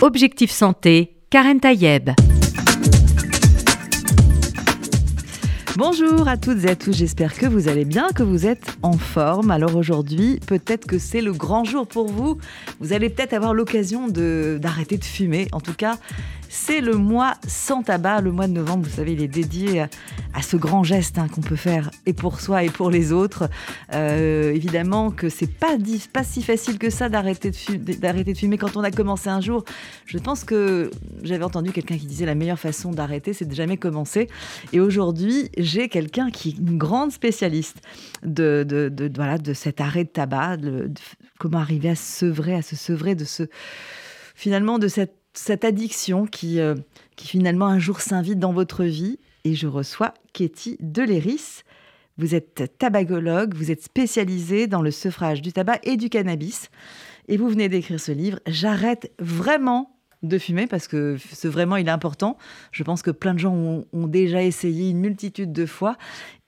Objectif Santé, Karen Tayeb. Bonjour à toutes et à tous, j'espère que vous allez bien, que vous êtes en forme. Alors aujourd'hui, peut-être que c'est le grand jour pour vous. Vous allez peut-être avoir l'occasion d'arrêter de fumer. En tout cas, c'est le mois sans tabac. Le mois de novembre, vous savez, il est dédié à, ce grand geste hein, qu'on peut faire et pour soi et pour les autres. Euh, évidemment que c'est pas, pas si facile que ça d'arrêter de, de fumer quand on a commencé un jour. Je pense que j'avais entendu quelqu'un qui disait la meilleure façon d'arrêter, c'est de jamais commencer. Et aujourd'hui, j'ai quelqu'un qui est une grande spécialiste de, de, voilà, de cet arrêt de tabac, de, comment arriver à se sevrer, à se sevrer de ce finalement de cette cette addiction qui, euh, qui finalement un jour s'invite dans votre vie. Et je reçois Katie Deléris. Vous êtes tabagologue, vous êtes spécialisée dans le sevrage du tabac et du cannabis. Et vous venez d'écrire ce livre. J'arrête vraiment de fumer parce que c'est vraiment il est important. Je pense que plein de gens ont, déjà essayé une multitude de fois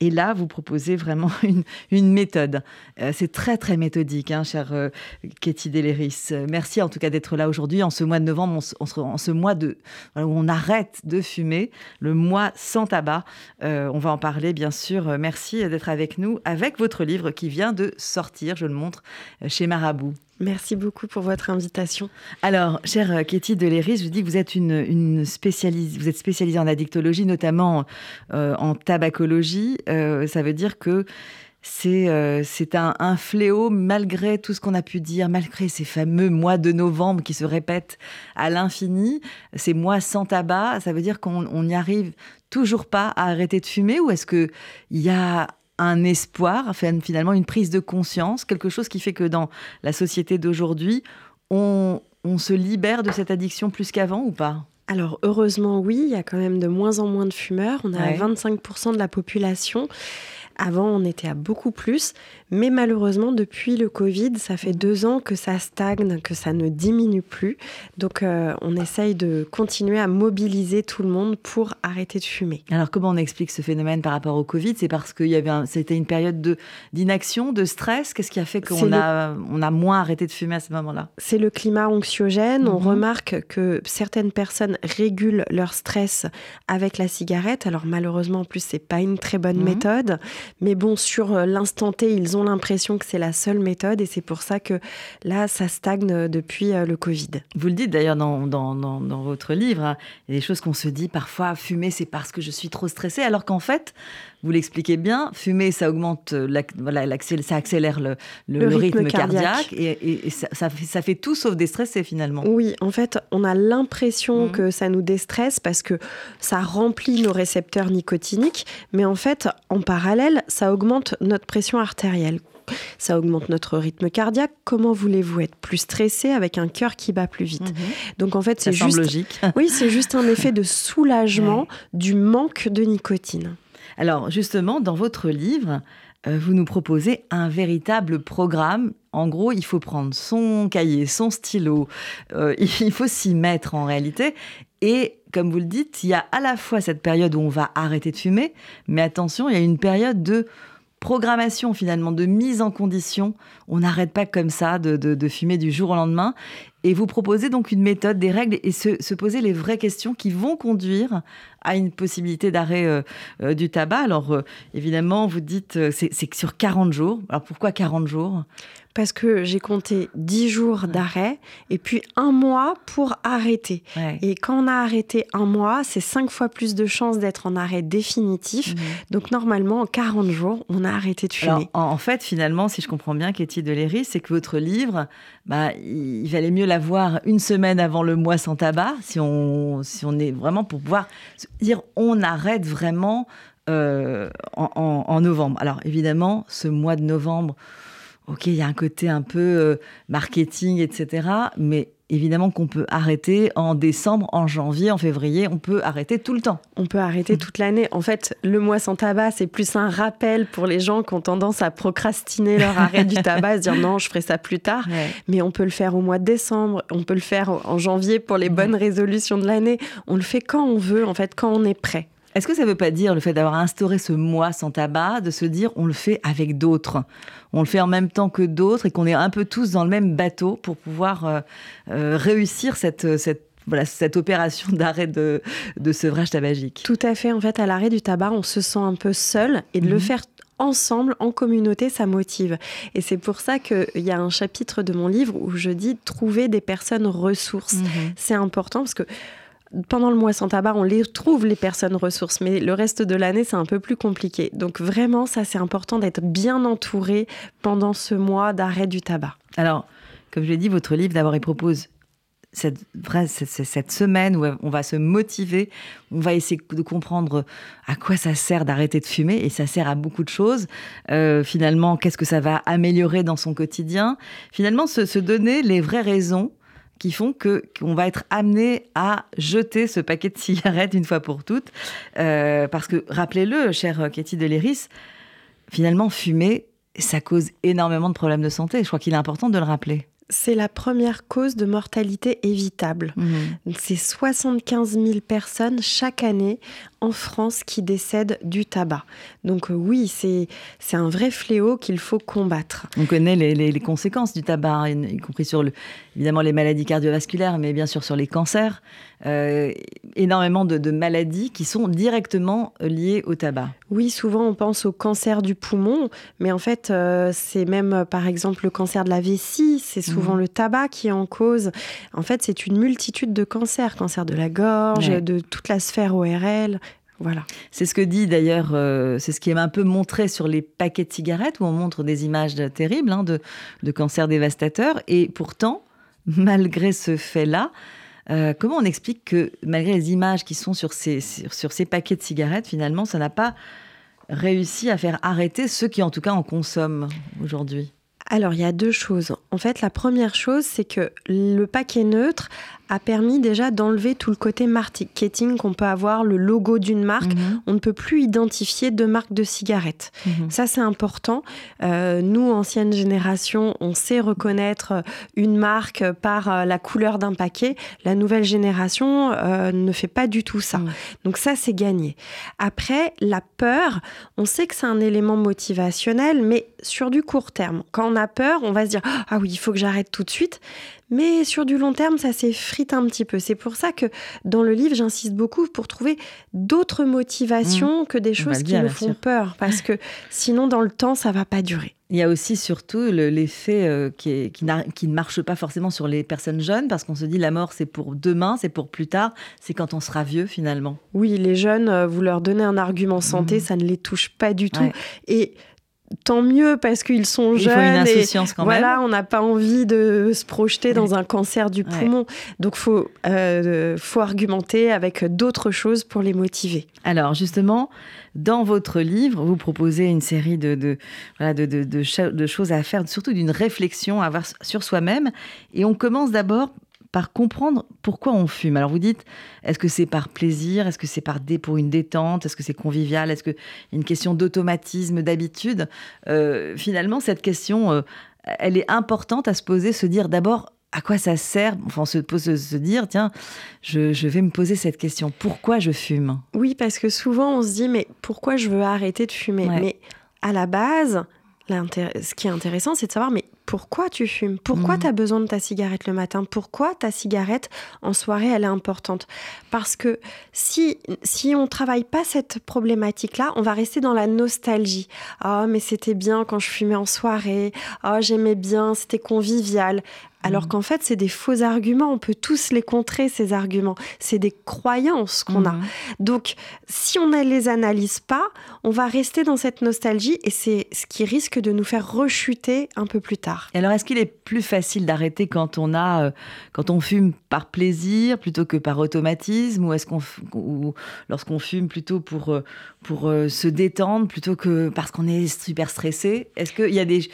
et là vous proposez vraiment une, méthode. Euh, c'est très très méthodique, hein, chère euh, Katie. Merci en tout cas d'être là aujourd'hui en ce mois de novembre, en ce mois de où on arrête de fumer, le mois sans tabac. Euh, on va en parler bien sûr. Merci d'être avec nous avec votre livre qui vient de sortir. Je le montre chez Marabout. Merci beaucoup pour votre invitation. Alors, chère Katie Deléris, je vous dis que vous êtes une, spécialiste, vous êtes spécialisée en addictologie, notamment euh, en tabacologie. Euh, ça veut dire que c'est euh, un, un, fléau malgré tout ce qu'on a pu dire, malgré ces fameux mois de novembre qui se répètent à l'infini, ces mois sans tabac, ça veut dire qu'on n'y arrive toujours pas à arrêter de fumer ou est-ce qu'il y a un espoir, finalement une prise de conscience, quelque chose qui fait que dans la société d'aujourd'hui, on, se libère de cette addiction plus qu'avant ou pas? Alors heureusement oui, il y a quand même de moins en moins de fumeurs. On a 25% de la population. Avant, on était à beaucoup plus, mais malheureusement, depuis le Covid, ça fait deux ans que ça stagne, que ça ne diminue plus. Donc, euh, on essaye de continuer à mobiliser tout le monde pour arrêter de fumer. Alors, comment on explique ce phénomène par rapport au Covid? C'est parce que y avait c'était une période de, d'inaction, de stress Qu'est-ce qui a fait qu'on a, on a moins arrêté de fumer à ce moment-là? C'est le climat anxiogène. On mhm. remarque que certaines personnes régulent leur stress avec la cigarette. Alors, malheureusement, en plus, c'est pas une très bonne mhm. méthode. Mais bon, sur euh, l'instant T, ils ont l'impression que c'est la seule méthode et c'est pour ça que là, ça stagne depuis euh, le Covid. Vous le dites d'ailleurs dans, dans, dans, votre livre, hein, il y a des choses qu'on se dit parfois, fumer, c'est parce que je suis trop stressée, alors qu'en fait, vous l'expliquez bien, fumer, ça augmente, euh, voilà, ça accélère le, le, rythme, cardiaque, et, ça, ça, fait, ça, fait, tout sauf déstresser finalement. Oui, en fait, on a l'impression mmh. que ça nous déstresse parce que ça remplit nos récepteurs nicotiniques, mais en fait, en parallèle, ça augmente notre pression artérielle. Ça augmente notre rythme cardiaque. Comment voulez-vous être plus stressé avec un cœur qui bat plus vite mmh. Donc en fait, c'est juste logique. oui, c'est juste un effet de soulagement du manque de nicotine. Alors justement, dans votre livre, euh, vous nous proposez un véritable programme. En gros, il faut prendre son cahier, son stylo, euh, il faut s'y mettre en réalité. Et comme vous le dites, il y a à la fois cette période où on va arrêter de fumer, mais attention, il y a une période de programmation finalement, de mise en condition. On n'arrête pas comme ça de, fumer du jour au lendemain. Et vous proposez donc une méthode, des règles et se, poser les vraies questions qui vont conduire à une possibilité d'arrêt euh, euh, du tabac. Alors euh, évidemment, vous dites c'est sur 40 jours. Alors pourquoi 40 jours? Parce que j'ai compté 10 jours d'arrêt et puis un mois pour arrêter. Et quand on a arrêté un mois, c'est 5 fois plus de chances d'être en arrêt définitif. Mhm. Donc normalement, en 40 jours, on a arrêté de fumer. en, fait, finalement, si je comprends bien, Katie Deléry, c'est que votre livre, bah, il, valait mieux l'avoir une semaine avant le mois sans tabac, si on, si on est vraiment pour pouvoir dire on arrête vraiment euh, en, en novembre. Alors évidemment, ce mois de novembre, ok, il y a un côté un peu euh, marketing, etc. Mais évidemment qu'on peut arrêter en décembre, en janvier, en février, on peut arrêter tout le temps. On peut arrêter toute l'année. En fait, le mois sans tabac, c'est plus un rappel pour les gens qui ont tendance à procrastiner leur arrêt du tabac, se dire non, je ferai ça plus tard. Mais on peut le faire au mois de décembre, on peut le faire en janvier pour les bonnes résolutions de l'année. On le fait quand on veut, en fait, quand on est prêt. Est-ce que ça ne veut pas dire le fait d'avoir instauré ce mois sans tabac, de se dire on le fait avec d'autres? On le fait en même temps que d'autres et qu'on est un peu tous dans le même bateau pour pouvoir euh, euh, réussir cette, cette voilà, cette opération d'arrêt de, de, sevrage tabagique? Tout à fait. En fait, à l'arrêt du tabac, on se sent un peu seul et de le mhm. faire ensemble, en communauté, ça motive. Et c'est pour ça qu'il y a un chapitre de mon livre où je dis trouver des personnes ressources. Mhm. C'est important parce que pendant le mois sans tabac, on les trouve, les personnes ressources, mais le reste de l'année, c'est un peu plus compliqué. Donc vraiment, ça, c'est important d'être bien entouré pendant ce mois d'arrêt du tabac. Alors, comme je l'ai dit, votre livre, d'abord, il propose cette, cette semaine où on va se motiver, on va essayer de comprendre à quoi ça sert d'arrêter de fumer, et ça sert à beaucoup de choses. Euh, finalement, qu'est-ce que ça va améliorer dans son quotidien? Finalement, se, donner les vraies raisons qui font que qu'on va être amené à jeter ce paquet de cigarettes une fois pour toutes, euh, parce que rappelez-le, chère Katie Deléris, finalement, fumer, ça cause énormément de problèmes de santé. Je crois qu'il est important de le rappeler c'est la première cause de mortalité évitable. Mmh. C'est 75 000 personnes chaque année en France qui décèdent du tabac. Donc euh, oui, c'est un vrai fléau qu'il faut combattre. On connaît les, conséquences du tabac, y compris sur le, évidemment les maladies cardiovasculaires, mais bien sûr sur les cancers. Euh, énormément de, maladies qui sont directement liées au tabac. Oui, souvent on pense au cancer du poumon, mais en fait euh, c'est même par exemple le cancer de la vessie, c'est souvent mmh. le tabac qui est en cause. En fait c'est une multitude de cancers, cancer de la gorge, de toute la sphère ORL, voilà. C'est ce que dit d'ailleurs, euh, c'est ce qui est un peu montré sur les paquets de cigarettes où on montre des images terribles hein, de, de cancers dévastateurs. Et pourtant, malgré ce fait-là, euh, comment on explique que malgré les images qui sont sur ces, sur, ces paquets de cigarettes, finalement, ça n'a pas réussi à faire arrêter ceux qui en tout cas en consomment aujourd'hui? Alors, il y a deux choses. En fait, la première chose, c'est que le paquet neutre a permis déjà d'enlever tout le côté marketing qu'on peut avoir, le logo d'une marque. Mhm. On ne peut plus identifier deux marques de cigarettes. Mhm. Ça, c'est important. Euh, nous, ancienne génération, on sait reconnaître une marque par euh, la couleur d'un paquet. La nouvelle génération euh, ne fait pas du tout ça. Donc ça, c'est gagné. Après, la peur, on sait que c'est un élément motivationnel, mais sur du court terme. Quand on a peur, on va se dire, ah oui, il faut que j'arrête tout de suite. Mais sur du long terme, ça s'effrite un petit peu. C'est pour ça que dans le livre, j'insiste beaucoup pour trouver d'autres motivations mmh. que des choses qui nous font peur. Parce que sinon, dans le temps, ça va pas durer. Il y a aussi surtout l'effet euh, qui, qui, ne marche pas forcément sur les personnes jeunes, parce qu'on se dit la mort c'est pour demain, c'est pour plus tard, c'est quand on sera vieux finalement. Oui, les jeunes, euh, vous leur donnez un argument santé, mmh. ça ne les touche pas du tout. Et tant mieux parce qu'ils sont jeunes. Il faut une insouciance quand même. Voilà, on n'a pas envie de se projeter dans un cancer du poumon. Donc, faut euh, faut argumenter avec d'autres choses pour les motiver. Alors, justement, dans votre livre, vous proposez une série de, de, voilà, de, de, de choses à faire, surtout d'une réflexion à avoir sur soi-même. Et on commence d'abord par comprendre pourquoi on fume. Alors vous dites, est-ce que c'est par plaisir? Est-ce que c'est par pour une détente? Est-ce que c'est convivial? Est-ce que une question d'automatisme, d'habitude? Euh, Finalement, cette question, euh, elle est importante à se poser, se dire d'abord à quoi ça sert? Enfin, se, se, se dire, tiens, je, vais me poser cette question. Pourquoi je fume? Oui, parce que souvent on se dit, mais pourquoi je veux arrêter de fumer? Mais à la base, ce qui est intéressant, c'est de savoir, mais pourquoi tu fumes? Pourquoi mhm. tu as besoin de ta cigarette le matin? Pourquoi ta cigarette en soirée, elle est importante? Parce que si, si on travaille pas cette problématique-là, on va rester dans la nostalgie. Ah, mais c'était bien quand je fumais en soirée. Ah, j'aimais bien, c'était convivial. Alors mm. qu'en fait, c'est des faux arguments. On peut tous les contrer, ces arguments. C'est des croyances qu'on a. Mm. Donc, si on ne les analyse pas, on va rester dans cette nostalgie et c'est ce qui risque de nous faire rechuter un peu plus tard. alors, est-ce qu'il est plus facile d'arrêter quand on a, euh, quand on fume par plaisir plutôt que par automatisme? Ou est-ce qu'on, lorsqu'on fume plutôt pour, euh, pour euh, se détendre plutôt que parce qu'on est super stressé? Est-ce qu'il y a des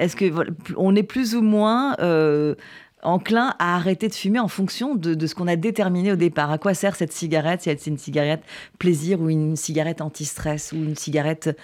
est-ce que on est plus ou moins euh, enclin à arrêter de fumer en fonction de, ce qu'on a déterminé au départ? À quoi sert cette cigarette Si c'est une cigarette plaisir ou une cigarette anti-stress ou une cigarette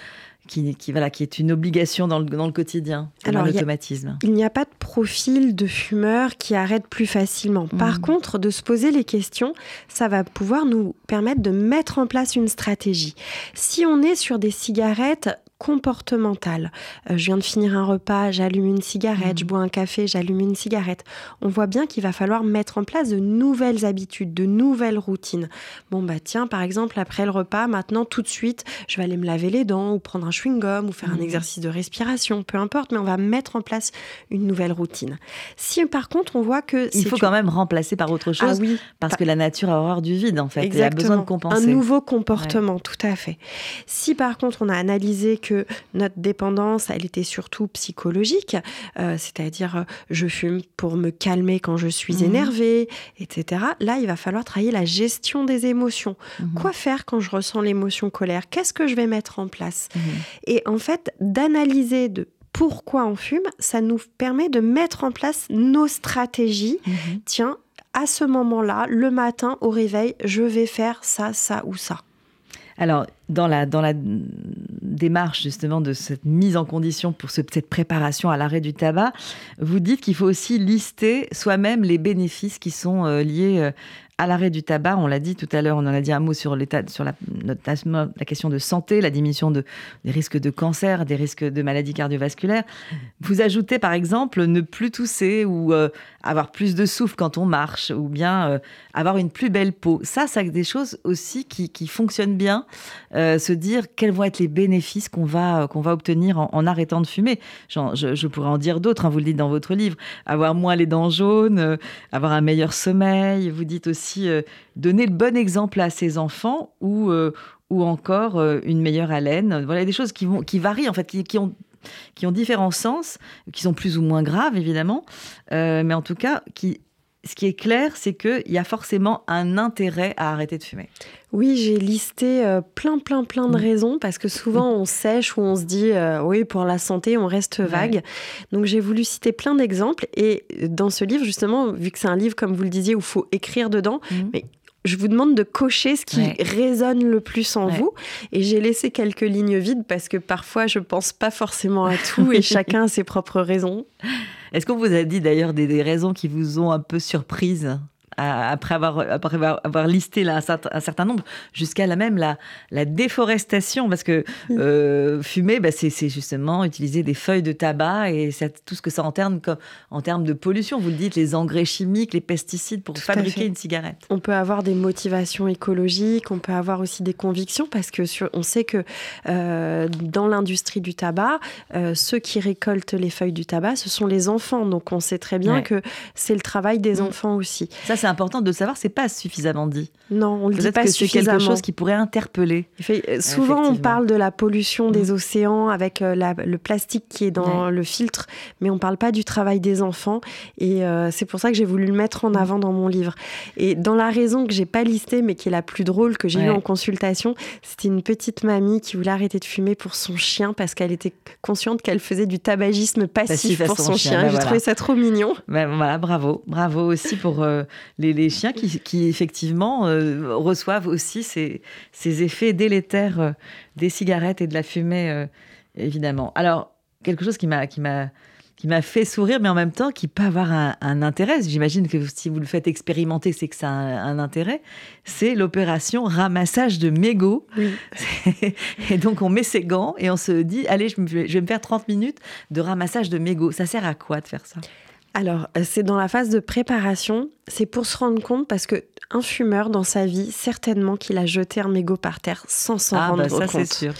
qui, qui, voilà, qui est une obligation dans le, dans le quotidien, Alors, l'automatisme? Il n'y a pas de profil de fumeur qui arrête plus facilement. Par mmh. contre, de se poser les questions, ça va pouvoir nous permettre de mettre en place une stratégie. Si on est sur des cigarettes comportementale. Euh, je viens de finir un repas, j'allume une cigarette, je mmh. bois un café, j'allume une cigarette. On voit bien qu'il va falloir mettre en place de nouvelles habitudes, de nouvelles routines. Bon bah tiens, par exemple, après le repas, maintenant tout de suite, je vais aller me laver les dents ou prendre un chewing-gum ou faire un mmh. exercice de respiration, peu importe, mais on va mettre en place une nouvelle routine. Si par contre on voit que il faut quand même remplacer par autre chose, ah oui, parce que la nature a horreur du vide en fait, Exactement. a besoin de compenser. Un nouveau comportement, tout à fait. Si par contre on a analysé que notre dépendance, elle était surtout psychologique, euh, c'est-à-dire euh, je fume pour me calmer quand je suis mmh. énervée, etc. Là, il va falloir travailler la gestion des émotions. Mmh. Quoi faire quand je ressens l'émotion colère? Qu'est-ce que je vais mettre en place? Mmh. Et en fait, d'analyser de pourquoi on fume, ça nous permet de mettre en place nos stratégies. Tiens, à ce moment-là, le matin au réveil, je vais faire ça, ça ou ça. Alors, dans la, dans la démarche justement de cette mise en condition pour cette préparation à l'arrêt du tabac, vous dites qu'il faut aussi lister soi-même les bénéfices qui sont euh, liés euh, à l'arrêt du tabac, on l'a dit tout à l'heure, on en a dit un mot sur sur la, la, question de santé, la diminution de, des risques de cancer, des risques de maladies cardiovasculaires. Vous ajoutez par exemple ne plus tousser ou euh, avoir plus de souffle quand on marche ou bien avoir une plus belle peau. Ça, c'est des choses aussi qui, qui fonctionnent bien. Euh, se dire quels vont être les bénéfices qu'on va, qu'on va obtenir en, arrêtant de fumer. je, pourrais en dire d'autres, hein, vous le dites dans votre livre. Avoir moins les dents jaunes, avoir un meilleur sommeil. Vous dites aussi euh, donner le bon exemple à ses enfants ou, euh, ou encore euh, une meilleure haleine. Voilà des choses qui, vont, qui varient en fait, qui, ont qui ont différents sens, qui sont plus ou moins graves évidemment, mais en tout cas qui ce qui est clair, c'est qu'il y a forcément un intérêt à arrêter de fumer. Oui, j'ai listé plein, plein, plein de mm. raisons parce que souvent on sèche ou on se dit oui, pour la santé, on reste vague. Donc j'ai voulu citer plein d'exemples et dans ce livre, justement, vu que c'est un livre, comme vous le disiez, où il faut écrire dedans, mm. mais je vous demande de cocher ce qui résonne le plus en vous. Et j'ai laissé quelques lignes vides parce que parfois je pense pas forcément à tout et chacun a ses propres raisons. Est-ce qu'on vous a dit d'ailleurs des, raisons qui vous ont un peu surprise? Après avoir, après avoir listé là, un, certain, nombre, jusqu'à la même la, la déforestation, parce que mm. euh, fumer, bah, c'est justement utiliser des feuilles de tabac et tout ce que ça enterne comme, en termes de pollution. Vous le dites, les engrais chimiques, les pesticides pour fabriquer une cigarette. On peut avoir des motivations écologiques, on peut avoir aussi des convictions, parce que sur, on sait que euh, dans l'industrie du tabac, euh, ceux qui récoltent les feuilles du tabac, ce sont les enfants. Donc on sait très bien que c'est le travail des mm. enfants aussi. Ça, c'est important de le savoir, c'est pas suffisamment dit. Non, on le dit pas que suffisamment. C'est quelque chose qui pourrait interpeller. Euh, souvent, on parle de la pollution des mm. océans avec euh, le plastique qui est dans le filtre, mais on parle pas du travail des enfants. Et euh, c'est pour ça que j'ai voulu le mettre en mm. avant dans mon livre. Et dans la raison que j'ai pas listée, mais qui est la plus drôle que j'ai eue en consultation, c'était une petite mamie qui voulait arrêter de fumer pour son chien parce qu'elle était consciente qu'elle faisait du tabagisme passif, pour son, chien. Bah j'ai trouvé ça trop mignon. Bah voilà, bravo, bravo aussi pour les, chiens qui, effectivement euh, reçoivent aussi ces, effets délétères euh, des cigarettes et de la fumée, euh, évidemment. Alors, quelque chose qui m'a qui m'a qui m'a fait sourire, mais en même temps qui peut avoir un, intérêt. J'imagine que si vous le faites expérimenter, c'est que ça a un, intérêt. C'est l'opération ramassage de mégots. et donc on met ses gants et on se dit, allez, je, je vais me faire 30 minutes de ramassage de mégots. Ça sert à quoi de faire ça? Alors, euh, c'est dans la phase de préparation. C'est pour se rendre compte parce que un fumeur dans sa vie, certainement qu'il a jeté un mégot par terre sans s'en ah, rendre bah ça, c'est sûr.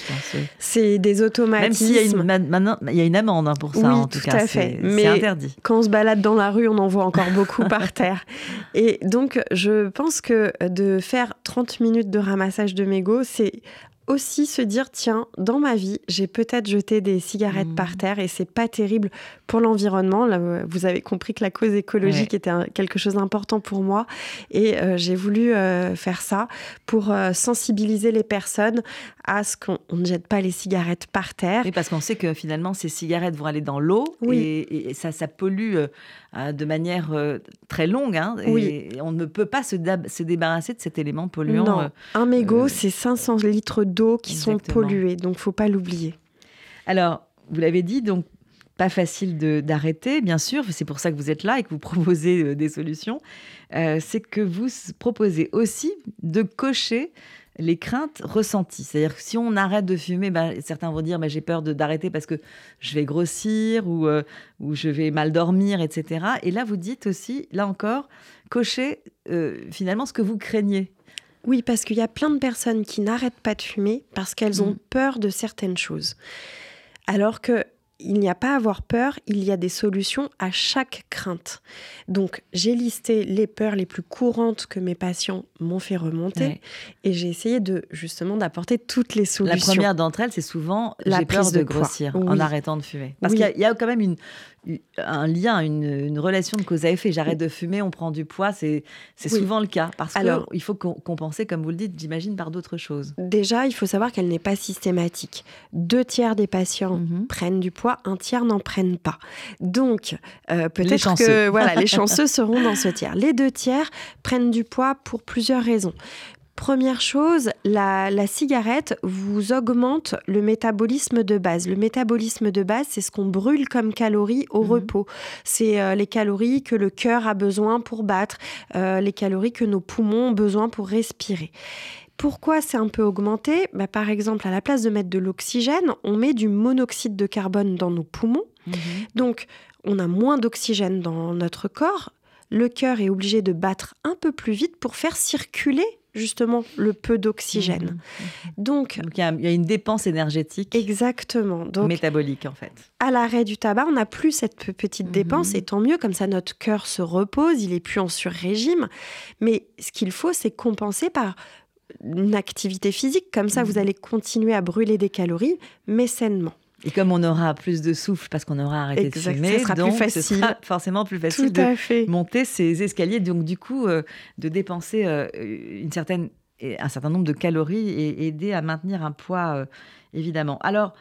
C'est des automatismes. Même s'il y a une, maintenant, il y a une amende hein, pour ça, en tout, tout cas. C'est interdit. Quand on se balade dans la rue, on en voit encore beaucoup par terre. Et donc, je pense que de faire 30 minutes de ramassage de mégots, c'est aussi se dire tiens, dans ma vie, j'ai peut-être jeté des cigarettes par mmh. terre et c'est pas terrible pour l'environnement. Vous avez compris que la cause écologique était quelque chose d'important pour moi et euh, j'ai voulu euh, faire ça pour euh, sensibiliser les personnes à ce qu'on ne jette pas les cigarettes par terre. Oui, parce qu'on sait que finalement ces cigarettes vont aller dans l'eau et, ça, ça pollue de manière très longue. Hein, et on ne peut pas se, se, débarrasser de cet élément polluant. Non, un mégot, c'est 500 litres d'eau qui sont polluées, donc faut pas l'oublier. Alors, vous l'avez dit, donc pas facile d'arrêter, bien sûr, c'est pour ça que vous êtes là et que vous proposez euh, des solutions, euh, c'est que vous proposez aussi de cocher les craintes ressenties. C'est-à-dire que si on arrête de fumer, ben, certains vont dire ben, j'ai peur d'arrêter parce que je vais grossir ou, euh, ou je vais mal dormir, etc. Et là, vous dites aussi, là encore, cocher finalement ce que vous craignez. Oui, parce qu'il y a plein de personnes qui n'arrêtent pas de fumer parce qu'elles ont mm. peur de certaines choses. Alors que il n'y a pas à avoir peur, il y a des solutions à chaque crainte. Donc, j'ai listé les peurs les plus courantes que mes patients m'ont fait remonter et j'ai essayé de justement d'apporter toutes les solutions. La première d'entre elles, c'est souvent la peur de, grossir en arrêtant de fumer. Parce qu'il y, a quand même une, un lien, une, relation de cause à effet. J'arrête de fumer, on prend du poids, c'est souvent le cas. Parce qu'il faut compenser, comme vous le dites, j'imagine, par d'autres choses. Déjà, il faut savoir qu'elle n'est pas systématique. Deux tiers des patients mhm. prennent du poids, un tiers n'en prennent pas. Donc, euh, peut-être que voilà, les chanceux seront dans ce tiers. Les deux tiers prennent du poids pour plusieurs raisons. Première chose, la, cigarette vous augmente le métabolisme de base. Le métabolisme de base, c'est ce qu'on brûle comme calories au mhm. repos. C'est euh, les calories que le cœur a besoin pour battre, euh, les calories que nos poumons ont besoin pour respirer. Pourquoi c'est un peu augmenté? Bah, Par exemple, à la place de mettre de l'oxygène, on met du monoxyde de carbone dans nos poumons. Mhm. Donc, on a moins d'oxygène dans notre corps. Le cœur est obligé de battre un peu plus vite pour faire circuler justement le peu d'oxygène. Mmh, mmh, mmh. Donc, il y, a une dépense énergétique. Exactement. Donc, métabolique en fait. À l'arrêt du tabac, on n'a plus cette petite dépense et tant mieux, comme ça notre cœur se repose, il est plus en sur-régime. Mais ce qu'il faut, c'est compenser par une activité physique. Comme ça, vous allez continuer à brûler des calories, mais sainement. Et comme on aura plus de souffle parce qu'on aura arrêté de fumer, sera donc plus facile. ce sera forcément plus facile de monter ces escaliers. Donc du coup, euh, de dépenser euh, une certaine, un certain nombre de calories et aider à maintenir un poids, euh, évidemment. Alors,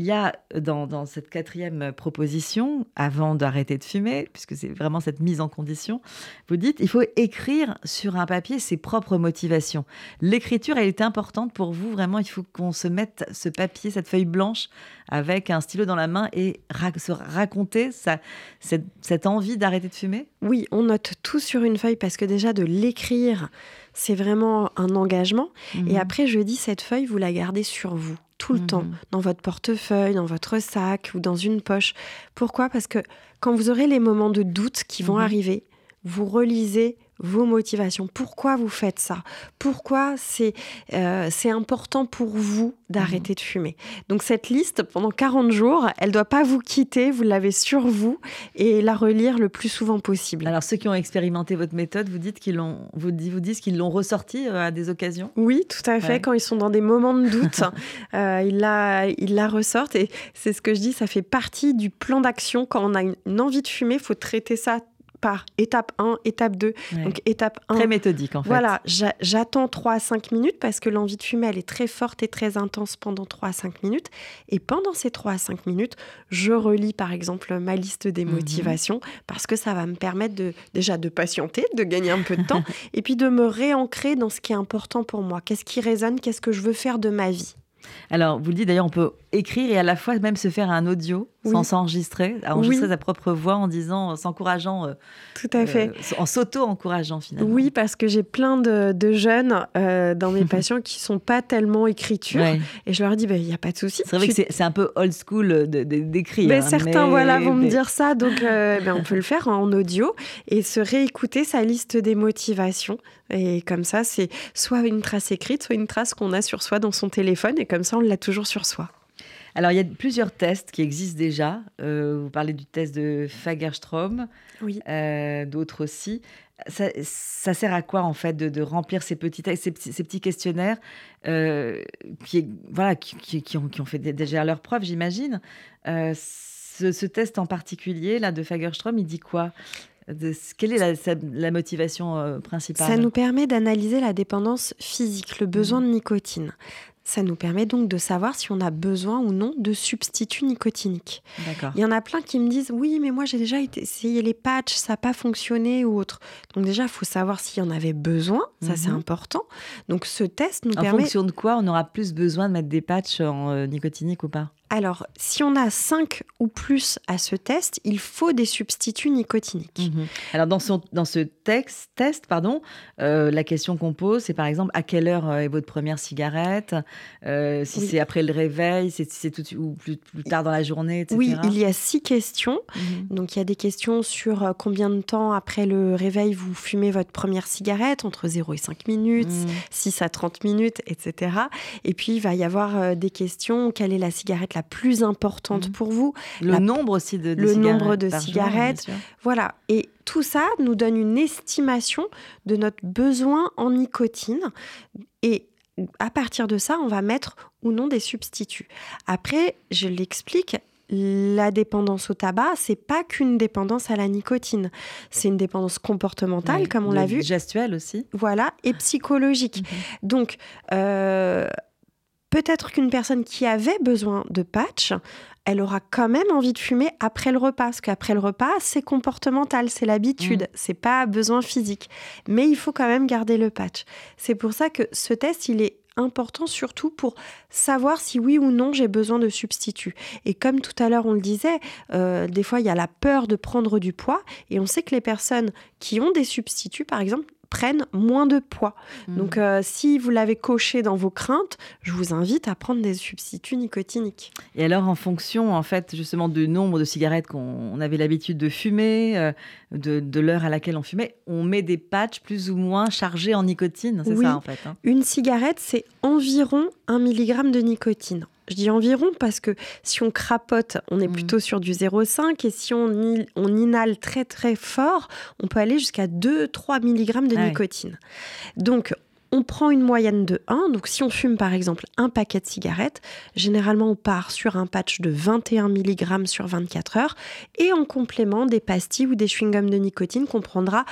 il y a dans, cette quatrième proposition, avant d'arrêter de fumer, puisque c'est vraiment cette mise en condition, vous dites il faut écrire sur un papier ses propres motivations. L'écriture, elle est importante pour vous, vraiment, il faut qu'on se mette ce papier, cette feuille blanche, avec un stylo dans la main et se raconter cette, envie d'arrêter de fumer? Oui, on note tout sur une feuille parce que déjà de l'écrire, c'est vraiment un engagement. Et mhm. après, je dis, cette feuille, vous la gardez sur vous tout le temps, mhm. dans votre portefeuille, dans votre sac ou dans une poche. Pourquoi? Parce que quand vous aurez les moments de doute qui vont mhm. arriver, vous relisez vos motivations. Pourquoi vous faites ça? Pourquoi c'est euh, c'est important pour vous d'arrêter de fumer? Donc cette liste, pendant 40 jours, elle doit pas vous quitter, vous l'avez sur vous et la relire le plus souvent possible. Alors ceux qui ont expérimenté votre méthode, vous dites qu'ils l'ont vous, vous disent qu'ils l'ont ressorti euh, à des occasions? Oui, tout à fait. Quand ils sont dans des moments de doute, euh, ils, la, ils la ressortent et c'est ce que je dis, ça fait partie du plan d'action. Quand on a une envie de fumer, il faut traiter ça par étape 1, étape 2. Donc étape 1. Très méthodique en fait. Voilà, j'attends 3 à 5 minutes parce que l'envie de fumer, elle est très forte et très intense pendant 3 à 5 minutes. Et pendant ces 3 à 5 minutes, je relis par exemple ma liste des mhm. motivations parce que ça va me permettre de déjà de patienter, de gagner un peu de temps et puis de me réancrer dans ce qui est important pour moi. Qu'est-ce qui résonne? Qu'est-ce que je veux faire de ma vie? Alors, vous le dites d'ailleurs, on peut écrire et à la fois même se faire un audio sans s'enregistrer, enregistrer sa propre voix en disant, s'encourageant. Euh, Tout à fait. Euh, en s'auto-encourageant finalement. Oui, parce que j'ai plein de, jeunes euh, dans mes patients qui sont pas tellement écriture. Et je leur dis, bah, il n'y a pas de souci. C'est vrai que c'est un peu old school d'écrire. Mais certains voilà, vont me dire ça, donc ben, on peut le faire en audio et se réécouter sa liste des motivations. Et comme ça, c'est soit une trace écrite, soit une trace qu'on a sur soi dans son téléphone. Et comme ça, on l'a toujours sur soi. Alors, il y a plusieurs tests qui existent déjà. Euh, vous parlez du test de Fagerstrom, oui. Euh, d'autres aussi. ça, sert à quoi en fait de, remplir ces petits, ces, ces petits questionnaires euh, qui, voilà, qui, qui, ont, qui, ont, fait déjà leur preuve, j'imagine. Ce, test en particulier là de Fagerstrom, il dit quoi? De, quelle est la, la motivation euh, principale? Ça nous permet d'analyser la dépendance physique, le besoin mmh. de nicotine. Ça nous permet donc de savoir si on a besoin ou non de substituts nicotiniques. Il y en a plein qui me disent oui, mais moi j'ai déjà essayé les patchs, ça n'a pas fonctionné ou autre. Donc déjà, il faut savoir s'il y en avait besoin, ça c'est mhm. important. Donc ce test nous permet... En fonction de quoi on aura plus besoin de mettre des patchs en euh, nicotinique ou pas? Alors, si on a 5 ou plus à ce test, il faut des substituts nicotiniques. Mhm. Alors, dans, dans ce texte, test, pardon, euh, la question qu'on pose, c'est par exemple à quelle heure euh, est votre première cigarette? Euh, Si c'est après le réveil, si c'est tout ou plus, plus, tard dans la journée, etc. Oui, il y a six questions. Mhm. Donc, il y a des questions sur combien de temps après le réveil vous fumez votre première cigarette, entre 0 et 5 minutes, 6 mhm. à 30 minutes, etc. Et puis, il va y avoir des questions quelle est la cigarette la plus importante mhm. pour vous. Le nombre aussi de, le nombre de cigarettes. voilà. Et tout ça nous donne une estimation de notre besoin en nicotine. Et à partir de ça, on va mettre ou non des substituts. Après, je l'explique, la dépendance au tabac, c'est pas qu'une dépendance à la nicotine. C'est une dépendance comportementale, comme on l'a vu. Gestuelle aussi. Voilà, et psychologique. Mhm. Donc, euh, peut-être qu'une personne qui avait besoin de patch, elle aura quand même envie de fumer après le repas, parce qu'après le repas, c'est comportemental, c'est l'habitude, mm. c'est pas besoin physique. Mais il faut quand même garder le patch. C'est pour ça que ce test, il est important surtout pour savoir si oui ou non j'ai besoin de substituts. Et comme tout à l'heure on le disait, euh, des fois il y a la peur de prendre du poids et on sait que les personnes qui ont des substituts, par exemple, prennent moins de poids. Hmm. Donc, euh, si vous l'avez coché dans vos craintes, je vous invite à prendre des substituts nicotiniques. Et alors, en fonction, en fait, justement, du nombre de cigarettes qu'on avait l'habitude de fumer, euh, de, l'heure à laquelle on fumait, on met des patchs plus ou moins chargés en nicotine, c'est ça, en fait. Hein? Une cigarette, c'est environ un milligramme de nicotine. Je dis environ parce que si on crapote, on est mm. plutôt sur du 0,5 et si on, on, inhale très très fort, on peut aller jusqu'à 2-3 mg de nicotine. Donc, on prend une moyenne de 1. Donc, si on fume par exemple un paquet de cigarettes, généralement on part sur un patch de 21 mg sur 24 heures et en complément des pastilles ou des chewing-gums de nicotine qu'on prendra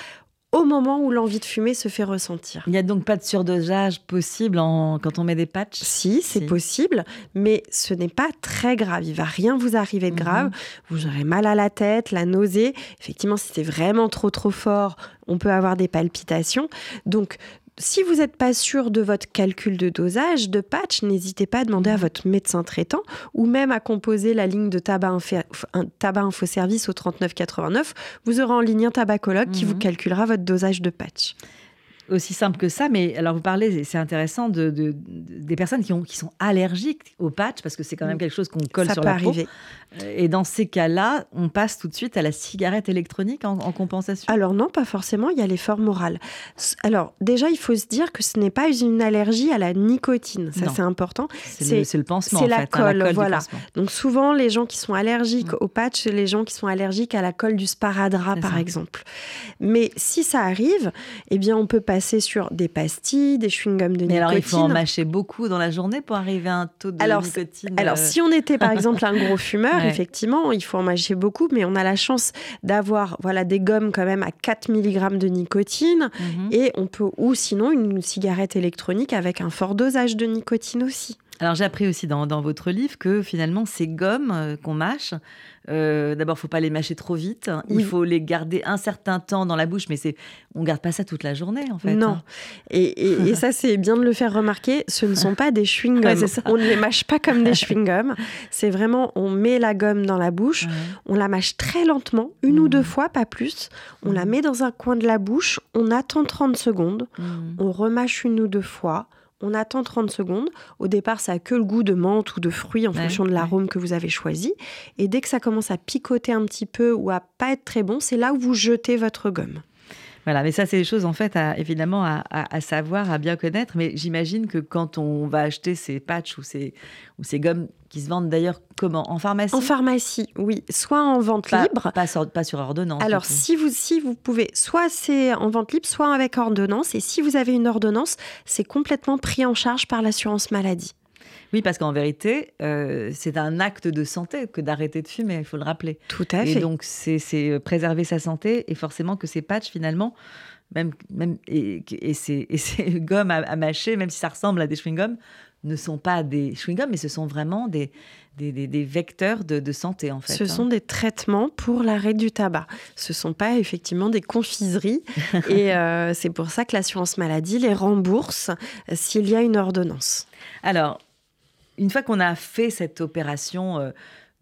au moment où l'envie de fumer se fait ressentir. Il n'y a donc pas de surdosage possible quand on met des patchs? Si, c'est possible, mais ce n'est pas très grave. Il va rien vous arriver de mhm. grave. Vous aurez mal à la tête, la nausée. Effectivement, si c'est vraiment trop trop fort, on peut avoir des palpitations. Donc, si vous n'êtes pas sûr de votre calcul de dosage de patch, n'hésitez pas à demander à mhm. votre médecin traitant ou même à composer la ligne de tabac, info service au 3989. Vous aurez en ligne un tabacologue qui vous mhm. calculera votre dosage de patch aussi simple que ça, mais alors vous parlez, c'est intéressant, de, des personnes qui, ont, qui sont allergiques au patch, parce que c'est quand même mm. quelque chose qu'on colle sur la arriver. peau. Et dans ces cas-là, on passe tout de suite à la cigarette électronique en, compensation? Alors non, pas forcément, il y a l'effort moral. Alors déjà, il faut se dire que ce n'est pas une allergie à la nicotine, ça c'est important. C'est le, le, pansement, C'est la, hein, colle, voilà. Donc souvent, les gens qui sont allergiques mm. au patch, c'est les gens qui sont allergiques à la colle du sparadrap, par exemple. Mais si ça arrive, eh bien on peut passer sur des pastilles, des chewing-gums de nicotine. alors, il faut en mâcher beaucoup dans la journée pour arriver à un taux de alors, nicotine. Alors, euh, si on était par exemple un gros fumeur, effectivement, il faut en mâcher beaucoup, mais on a la chance d'avoir voilà, des gommes quand même à 4 mg de nicotine mhm. et on peut, ou sinon une cigarette électronique avec un fort dosage de nicotine aussi. Alors j'ai appris aussi dans, dans, votre livre que finalement ces gommes euh, qu'on mâche, euh, d'abord faut pas les mâcher trop vite, il faut les garder un certain temps dans la bouche, mais c'est on garde pas ça toute la journée en fait. Non, hein. et, et, ça c'est bien de le faire remarquer, ce ne sont pas des chewing-gums, on ne les mâche pas comme des chewing-gums, c'est vraiment on met la gomme dans la bouche, on la mâche très lentement, une ou mmh. deux fois, pas plus, on la mmh. met dans un coin de la bouche, on attend 30 secondes, mmh. on remâche une ou deux fois, on attend 30 secondes. Au départ, ça a que le goût de menthe ou de fruits en fonction de l'arôme que vous avez choisi. Et dès que ça commence à picoter un petit peu ou à pas être très bon, c'est là où vous jetez votre gomme. Voilà, mais ça, c'est des choses en fait, évidemment, à, savoir, à bien connaître. Mais j'imagine que quand on va acheter ces patchs ou ces, ou ces gommes qui se vendent d'ailleurs comment? En pharmacie? En pharmacie, oui. Soit en vente libre. Pas sur, pas sur ordonnance. Alors, si vous, si vous pouvez, soit c'est en vente libre, soit avec ordonnance. Et si vous avez une ordonnance, c'est complètement pris en charge par l'assurance maladie. Oui, parce qu'en vérité, euh, c'est un acte de santé que d'arrêter de fumer, il faut le rappeler. Tout à fait. Et donc, c'est euh, préserver sa santé et forcément que ces patchs, finalement, même, même et, et, ces, gommes à, mâcher, même si ça ressemble à des chewing-gums, ne sont pas des chewing-gums, mais ce sont vraiment des, des, vecteurs de, santé, en fait. Ce hein. sont des traitements pour l'arrêt du tabac. Ce ne sont pas effectivement des confiseries. et euh, c'est pour ça que l'assurance maladie les rembourse s'il y a une ordonnance. Alors, une fois qu'on a fait cette opération euh,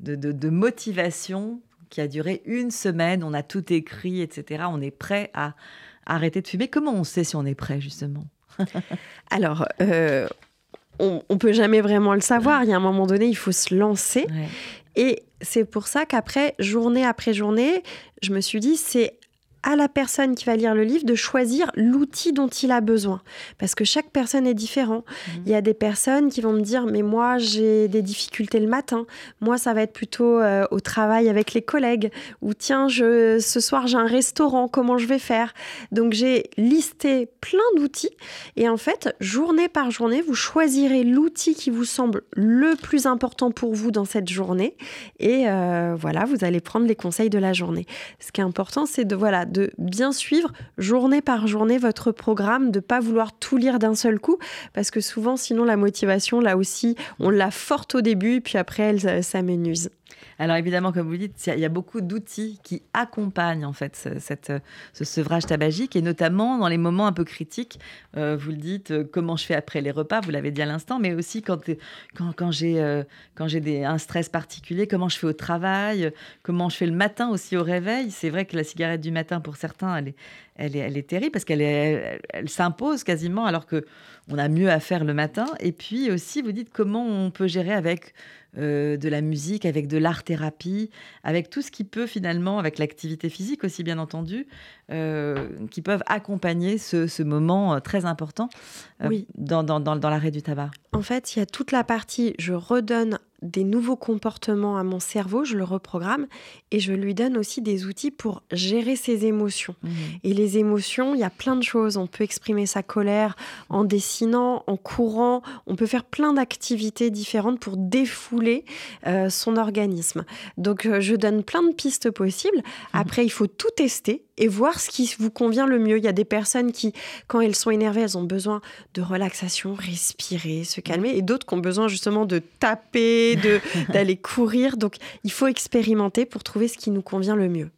de, motivation qui a duré une semaine, on a tout écrit, etc., on est prêt à arrêter de fumer. Comment on sait si on est prêt, justement? Alors, euh, on ne peut jamais vraiment le savoir. Il y a un moment donné, il faut se lancer. Et c'est pour ça qu'après, journée après journée, je me suis dit, c'est à la personne qui va lire le livre de choisir l'outil dont il a besoin. Parce que chaque personne est différent. Mhm. Il y a des personnes qui vont me dire, mais moi, j'ai des difficultés le matin. Moi, ça va être plutôt euh, au travail avec les collègues. Ou tiens, je, ce soir, j'ai un restaurant, comment je vais faire? Donc, j'ai listé plein d'outils. Et en fait, journée par journée, vous choisirez l'outil qui vous semble le plus important pour vous dans cette journée. Et euh, voilà, vous allez prendre les conseils de la journée. Ce qui est important, c'est de, voilà, de bien suivre journée par journée votre programme, de pas vouloir tout lire d'un seul coup, parce que souvent, sinon, la motivation, là aussi, on l'a forte au début, puis après, elle s'amenuise. Alors évidemment, comme vous dites, il y a beaucoup d'outils qui accompagnent en fait ce, cette, ce sevrage tabagique et notamment dans les moments un peu critiques. Euh, vous le dites, euh, comment je fais après les repas, vous l'avez dit à l'instant, mais aussi quand, quand, quand j'ai euh, un stress particulier, comment je fais au travail, comment je fais le matin aussi au réveil. C'est vrai que la cigarette du matin pour certains, elle est, elle est, elle est terrible parce qu'elle elle, elle s'impose quasiment alors que on a mieux à faire le matin. Et puis aussi, vous dites comment on peut gérer avec euh, de la musique, avec de l'art-thérapie, avec tout ce qui peut finalement, avec l'activité physique aussi bien entendu, euh, qui peuvent accompagner ce, moment euh, très important dans, dans, dans l'arrêt du tabac. En fait, il y a toute la partie, je redonne des nouveaux comportements à mon cerveau, je le reprogramme et je lui donne aussi des outils pour gérer ses émotions. Mmh. Et les émotions, il y a plein de choses. On peut exprimer sa colère en dessinant, en courant. On peut faire plein d'activités différentes pour défouler euh, son organisme. Donc, euh, je donne plein de pistes possibles. Mmh. Après, il faut tout tester et voir ce qui vous convient le mieux. Il y a des personnes qui, quand elles sont énervées, elles ont besoin de relaxation, respirer, se calmer, et d'autres qui ont besoin justement de taper, d'aller courir. Donc, il faut expérimenter pour trouver ce qui nous convient le mieux.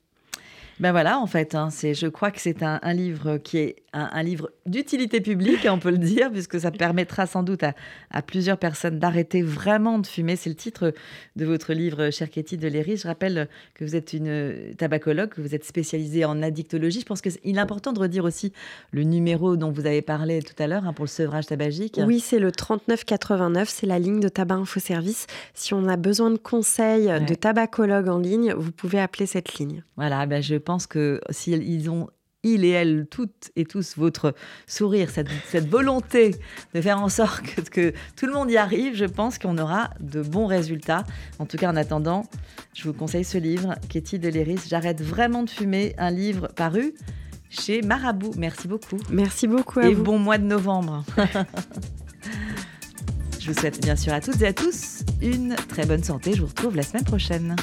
Ben voilà, en fait, hein, c'est, je crois que c'est un, livre qui est un, livre d'utilité publique, on peut le dire, puisque ça permettra sans doute à, plusieurs personnes d'arrêter vraiment de fumer. C'est le titre de votre livre, chère Katie de Léry. Je rappelle que vous êtes une tabacologue, que vous êtes spécialisée en addictologie. Je pense qu'il est important de redire aussi le numéro dont vous avez parlé tout à l'heure hein, pour le sevrage tabagique. Oui, c'est le 3989, c'est la ligne de Tabac Info Service. Si on a besoin de conseils de tabacologue en ligne, vous pouvez appeler cette ligne. Voilà, ben je pense que s'ils ont il et elle, toutes et tous, votre sourire, cette, volonté de faire en sorte que, tout le monde y arrive, je pense qu'on aura de bons résultats. En tout cas, en attendant, je vous conseille ce livre, Katie Deléris, J'arrête vraiment de fumer, un livre paru chez Marabout. Merci beaucoup. Merci beaucoup à et vous. Et bon mois de novembre. je vous souhaite bien sûr à toutes et à tous une très bonne santé. Je vous retrouve la semaine prochaine.